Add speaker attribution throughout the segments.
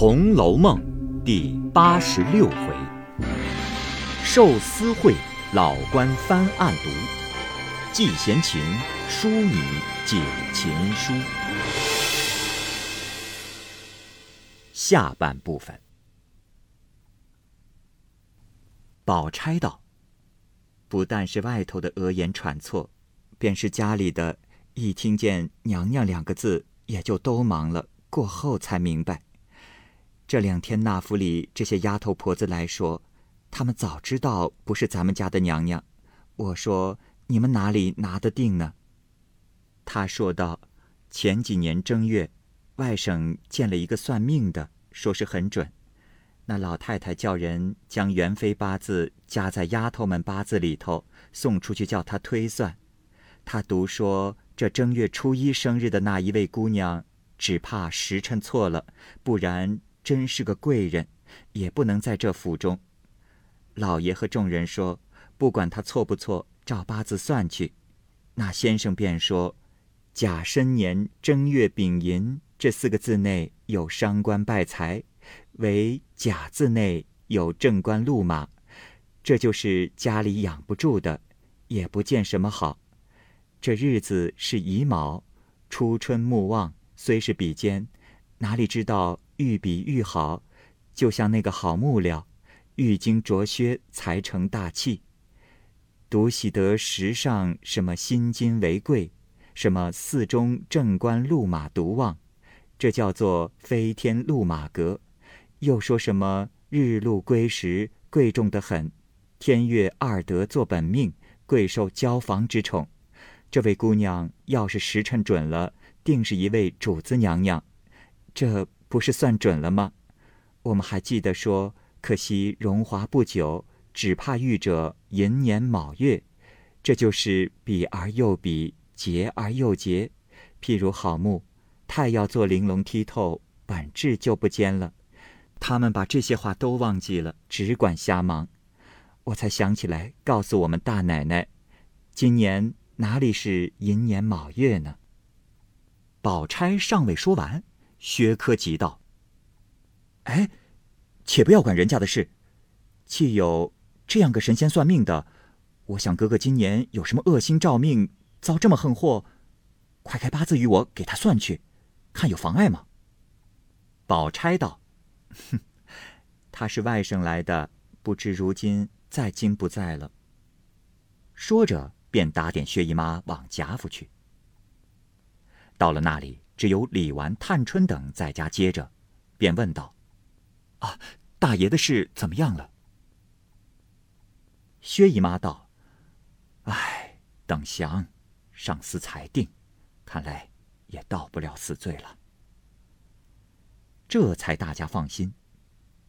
Speaker 1: 红楼梦》第八十六回，寿司会老官翻案读，季闲琴淑女解琴书。下半部分，宝钗道：“不但是外头的额言传错，便是家里的，一听见‘娘娘’两个字，也就都忙了。过后才明白。”这两天，那府里这些丫头婆子来说，他们早知道不是咱们家的娘娘。我说：“你们哪里拿得定呢？”他说道：“前几年正月，外省见了一个算命的，说是很准。那老太太叫人将元妃八字加在丫头们八字里头，送出去叫他推算。他独说这正月初一生日的那一位姑娘，只怕时辰错了，不然。”真是个贵人，也不能在这府中。老爷和众人说，不管他错不错，照八字算去。那先生便说：“甲申年正月丙寅这四个字内有伤官败财，为甲字内有正官禄马，这就是家里养不住的，也不见什么好。这日子是乙卯，初春木旺，虽是比肩，哪里知道？”愈比愈好，就像那个好木料，愈经琢削才成大器。独喜得时上什么新金为贵，什么寺中正官路马独旺，这叫做飞天路马阁。又说什么日禄归时贵重的很，天月二德做本命，贵受交房之宠。这位姑娘要是时辰准了，定是一位主子娘娘。这。不是算准了吗？我们还记得说，可惜荣华不久，只怕遇着寅年卯月，这就是比而又比，劫而又劫。譬如好木，太要做玲珑剔透，本质就不坚了。他们把这些话都忘记了，只管瞎忙。我才想起来，告诉我们大奶奶，今年哪里是寅年卯月呢？宝钗尚未说完。薛科急道：“哎，且不要管人家的事，既有这样个神仙算命的，我想哥哥今年有什么恶心照命，遭这么横祸，快开八字与我给他算去，看有妨碍吗？”宝钗道：“哼，他是外省来的，不知如今在京不在了。”说着，便打点薛姨妈往贾府去。到了那里。只有李纨、探春等在家接着，便问道：“啊，大爷的事怎么样了？”薛姨妈道：“唉，等详，上司裁定，看来也到不了死罪了。”这才大家放心。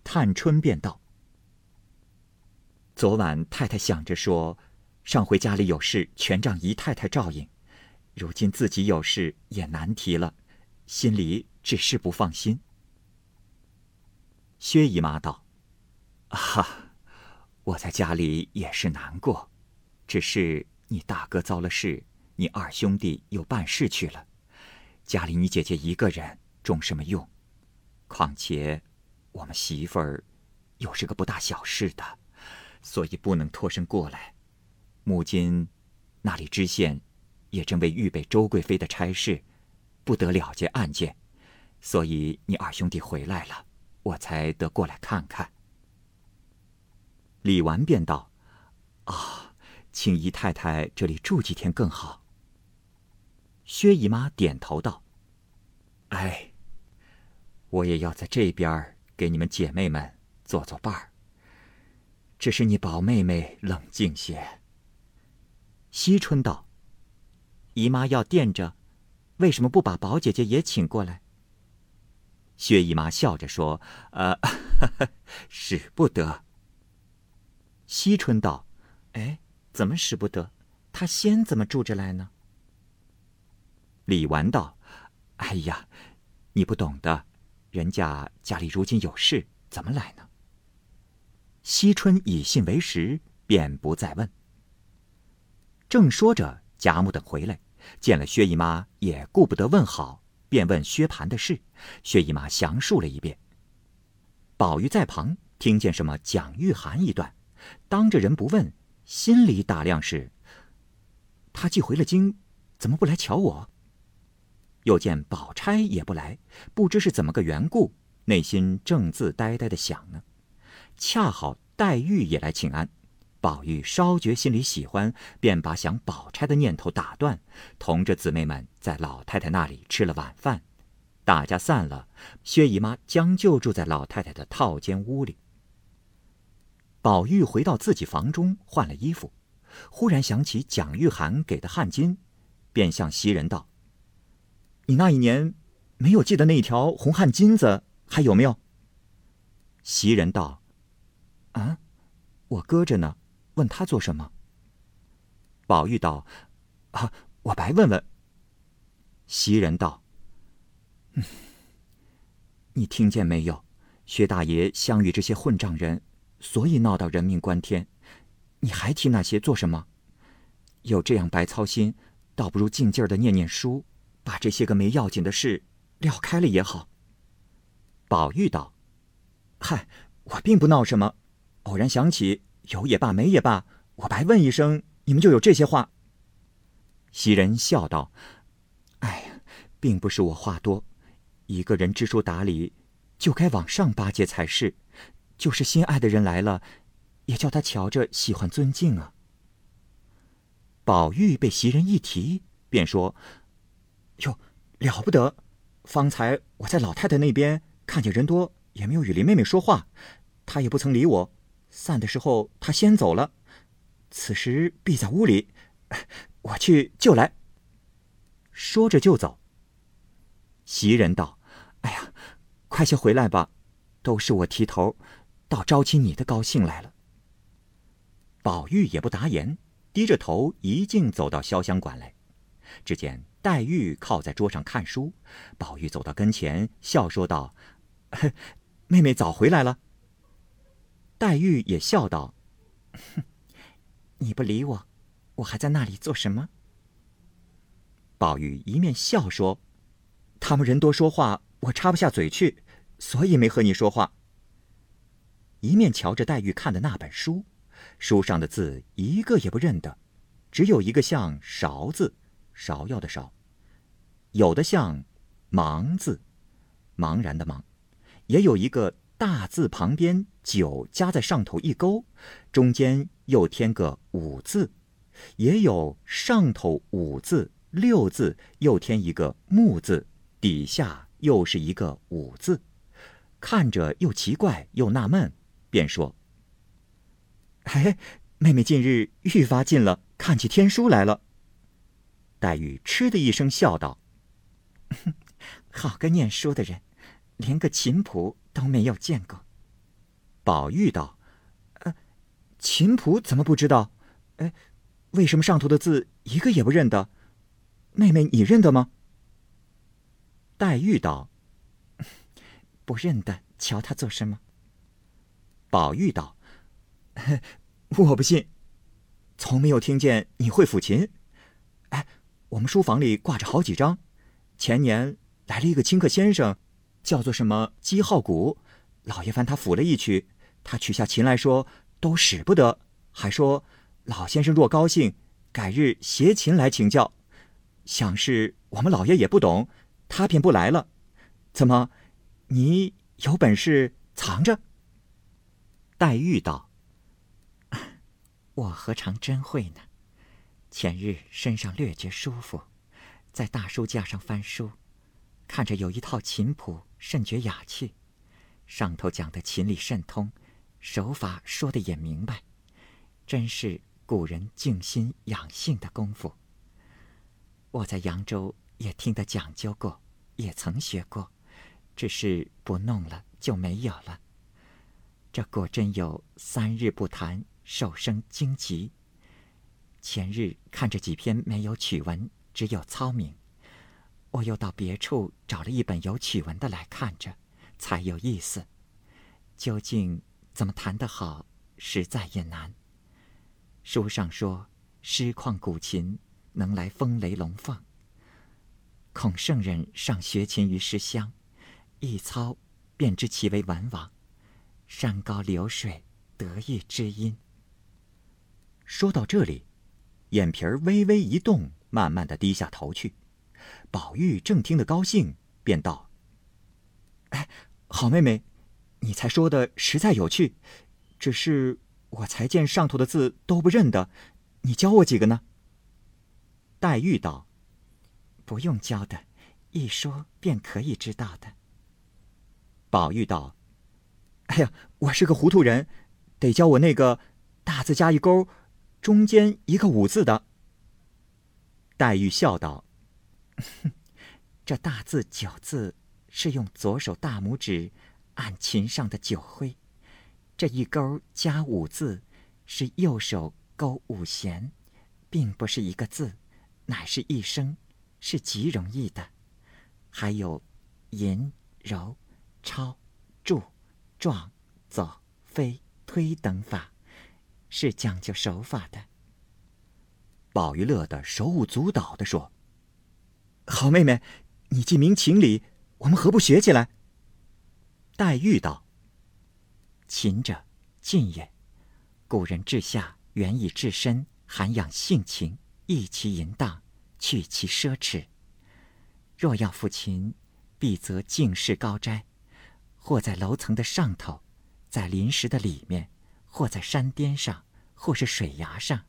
Speaker 1: 探春便道：“昨晚太太想着说，上回家里有事，全仗姨太太照应。”如今自己有事也难提了，心里只是不放心。薛姨妈道：“啊，我在家里也是难过，只是你大哥遭了事，你二兄弟又办事去了，家里你姐姐一个人中什么用？况且我们媳妇儿又是个不大小事的，所以不能脱身过来。母亲那里知县。”也正为预备周贵妃的差事，不得了结案件，所以你二兄弟回来了，我才得过来看看。李纨便道：“啊，请姨太太这里住几天更好。”薛姨妈点头道：“哎，我也要在这边给你们姐妹们做做伴儿。只是你宝妹妹冷静些。”惜春道。姨妈要垫着，为什么不把宝姐姐也请过来？薛姨妈笑着说：“呃，使不得。”惜春道：“哎，怎么使不得？他先怎么住着来呢？”李纨道：“哎呀，你不懂的，人家家里如今有事，怎么来呢？”惜春以信为实，便不再问。正说着，贾母等回来。见了薛姨妈，也顾不得问好，便问薛蟠的事。薛姨妈详述了一遍。宝玉在旁听见什么蒋玉菡一段，当着人不问，心里打量是：他既回了京，怎么不来瞧我？又见宝钗也不来，不知是怎么个缘故，内心正自呆呆的想呢。恰好黛玉也来请安，宝玉稍觉心里喜欢，便把想宝钗的念头打断，同着姊妹们在老太太那里吃了晚饭。大家散了，薛姨妈将就住在老太太的套间屋里。宝玉回到自己房中换了衣服，忽然想起蒋玉菡给的汗巾，便向袭人道。你那一年没有系的那一条红汗巾子还有没有？袭人道：“啊，我搁着呢，问他做什么？”宝玉道：“啊，我白问问。”袭人道：“嗯，你听见没有？薛大爷相遇这些混账人，所以闹到人命关天。你还提那些做什么？有这样白操心，倒不如静静的念念书。”把这些个没要紧的事撂开了也好。宝玉道：“嗨，我并不闹什么，偶然想起，有也罢，没也罢，我白问一声，你们就有这些话。”袭人笑道：“哎呀，并不是我话多，一个人知书达理，就该往上巴结才是。就是心爱的人来了，也叫他瞧着喜欢尊敬啊。”宝玉被袭人一提，便说。哟，了不得！方才我在老太太那边看见人多，也没有与林妹妹说话，她也不曾理我。散的时候，他先走了。此时必在屋里，我去就来。说着就走。袭人道：“哎呀，快些回来吧，都是我提头，倒招起你的高兴来了。”宝玉也不答言，低着头一径走到潇湘馆来，只见。黛玉靠在桌上看书，宝玉走到跟前，笑说道：“ 妹妹早回来了。”黛玉也笑道：“哼 你不理我，我还在那里做什么？”宝玉一面笑说：“他们人多说话，我插不下嘴去，所以没和你说话。”一面瞧着黛玉看的那本书，书上的字一个也不认得，只有一个像“勺”字。芍药的芍，有的像“茫”字，茫然的茫，也有一个大字旁边九加在上头一勾，中间又添个五字，也有上头五字六字又添一个木字，底下又是一个五字，看着又奇怪又纳闷，便说：“嘿，妹妹近日愈发近了，看起天书来了。”黛玉嗤的一声笑道：“ 好个念书的人，连个琴谱都没有见过。”宝玉道：“呃，琴谱怎么不知道？哎，为什么上头的字一个也不认得？妹妹你认得吗？”黛玉道：“ 不认得，瞧他做什么？”宝玉道：“ 我不信，从没有听见你会抚琴。”哎。我们书房里挂着好几张，前年来了一个清客先生，叫做什么姬浩谷，老爷烦他抚了一曲，他取下琴来说都使不得，还说老先生若高兴，改日携琴来请教。想是我们老爷也不懂，他便不来了。怎么，你有本事藏着？黛玉道：“ 我何尝真会呢？”前日身上略觉舒服，在大书架上翻书，看着有一套琴谱，甚觉雅趣。上头讲的琴理甚通，手法说的也明白，真是古人静心养性的功夫。我在扬州也听得讲究过，也曾学过，只是不弄了就没有了。这果真有三日不弹，手生荆棘。前日看着几篇没有曲文，只有操名，我又到别处找了一本有曲文的来看着，才有意思。究竟怎么弹得好，实在也难。书上说诗况古琴能来风雷龙凤，孔圣人上学琴于诗乡，一操便知其为文王。山高流水，得意知音。说到这里，眼皮儿微微一动，慢慢的低下头去。宝玉正听得高兴，便道：“哎，好妹妹，你才说的实在有趣，只是我才见上头的字都不认得，你教我几个呢？”黛玉道：“不用教的，一说便可以知道的。”宝玉道：“哎呀，我是个糊涂人，得教我那个大字加一勾。”中间一个“五”字的，黛玉笑道：“ 这大字‘九’字是用左手大拇指按琴上的九徽，这一勾加‘五’字是右手勾五弦，并不是一个字，乃是一声，是极容易的。还有吟、揉、抄、注、撞、走、飞、推等法。”是讲究手法的。宝玉乐得手舞足蹈的说：“好妹妹，你既明情理，我们何不学起来？”黛玉道：“勤者进也。古人治下原以治身，涵养性情，抑其淫荡，去其奢侈。若要抚琴，必则静室高斋，或在楼层的上头，在临石的里面。”或在山巅上，或是水崖上，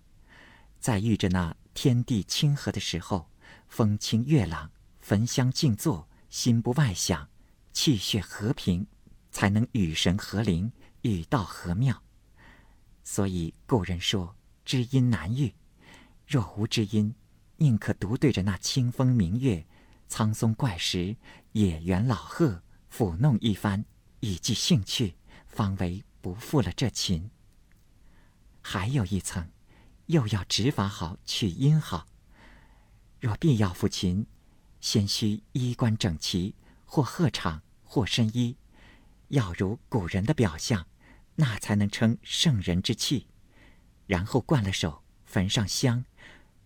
Speaker 1: 在遇着那天地清和的时候，风清月朗，焚香静坐，心不外想，气血和平，才能与神合灵，与道合妙。所以古人说知音难遇，若无知音，宁可独对着那清风明月、苍松怪石、野原老鹤抚弄一番，以寄兴趣，方为。不负了这琴。还有一层，又要指法好，取音好。若必要抚琴，先须衣冠整齐，或鹤氅，或深衣，要如古人的表象，那才能称圣人之气。然后灌了手，焚上香，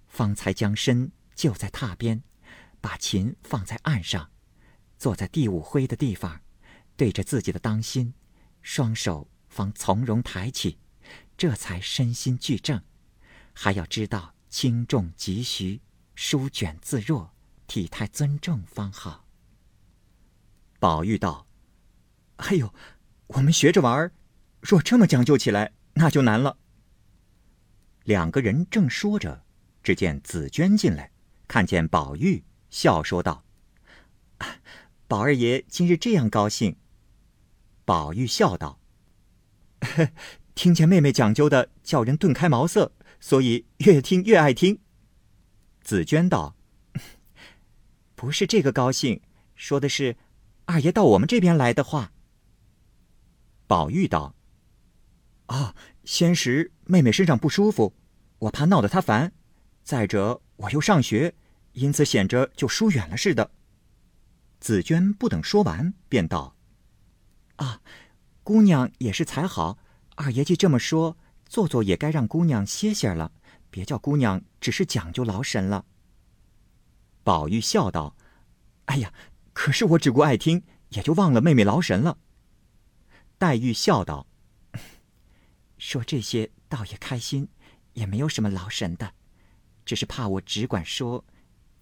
Speaker 1: 方才将身就在榻边，把琴放在案上，坐在第五徽的地方，对着自己的当心，双手。方从容抬起，这才身心俱正。还要知道轻重急徐，舒卷自若，体态尊重方好。宝玉道：“哎呦，我们学着玩儿，若这么讲究起来，那就难了。”两个人正说着，只见紫娟进来，看见宝玉，笑说道：“宝二爷今日这样高兴。”宝玉笑道。听见妹妹讲究的，叫人顿开茅塞，所以越听越爱听。紫娟道：“不是这个高兴，说的是二爷到我们这边来的话。”宝玉道：“啊，先时妹妹身上不舒服，我怕闹得她烦；再者我又上学，因此显着就疏远了似的。”紫娟不等说完，便道：“啊。”姑娘也是才好，二爷既这么说，做做也该让姑娘歇歇了，别叫姑娘只是讲究劳神了。宝玉笑道：“哎呀，可是我只顾爱听，也就忘了妹妹劳神了。”黛玉笑道：“说这些倒也开心，也没有什么劳神的，只是怕我只管说，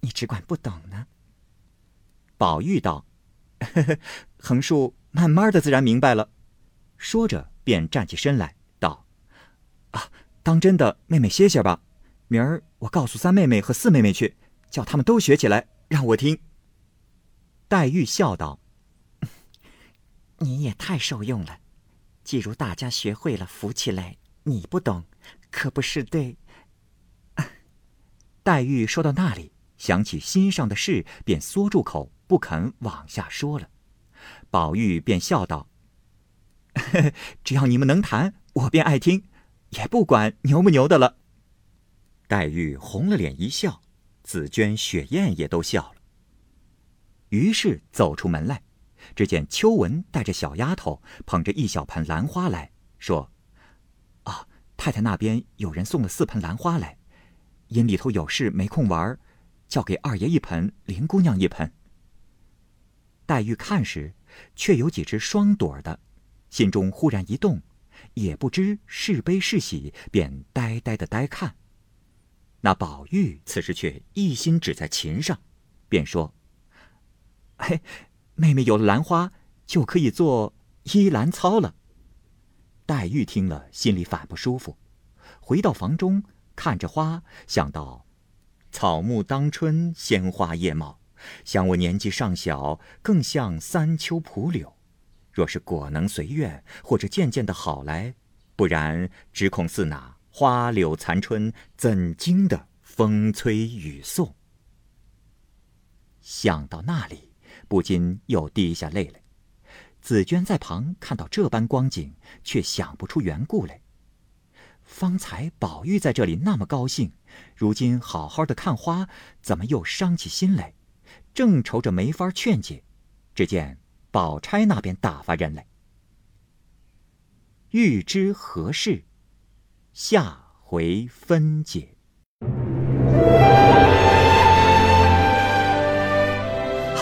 Speaker 1: 你只管不懂呢。”宝玉道：“呵 呵横竖慢慢的自然明白了。”说着，便站起身来，道：“啊，当真的，妹妹歇歇吧。明儿我告诉三妹妹和四妹妹去，叫他们都学起来，让我听。”黛玉笑道：“你也太受用了。既如大家学会了扶起来，你不懂，可不是对。”黛玉说到那里，想起心上的事，便缩住口，不肯往下说了。宝玉便笑道。只要你们能谈，我便爱听，也不管牛不牛的了。黛玉红了脸一笑，紫娟、雪雁也都笑了。于是走出门来，只见秋文带着小丫头捧着一小盆兰花来说：“啊，太太那边有人送了四盆兰花来，因里头有事没空玩，叫给二爷一盆，林姑娘一盆。”黛玉看时，却有几只双朵的。心中忽然一动，也不知是悲是喜，便呆呆的呆看。那宝玉此时却一心只在琴上，便说：“嘿，妹妹有了兰花，就可以做依兰操了。”黛玉听了，心里反不舒服，回到房中，看着花，想到：“草木当春，鲜花叶茂，想我年纪尚小，更像三秋蒲柳。”若是果能随愿，或者渐渐的好来，不然只恐似那花柳残春，怎经得风吹雨送？想到那里，不禁又滴下泪来。紫娟在旁看到这般光景，却想不出缘故来。方才宝玉在这里那么高兴，如今好好的看花，怎么又伤起心来？正愁着没法劝解，只见。宝钗那边打发人来，欲知何事，下回分解。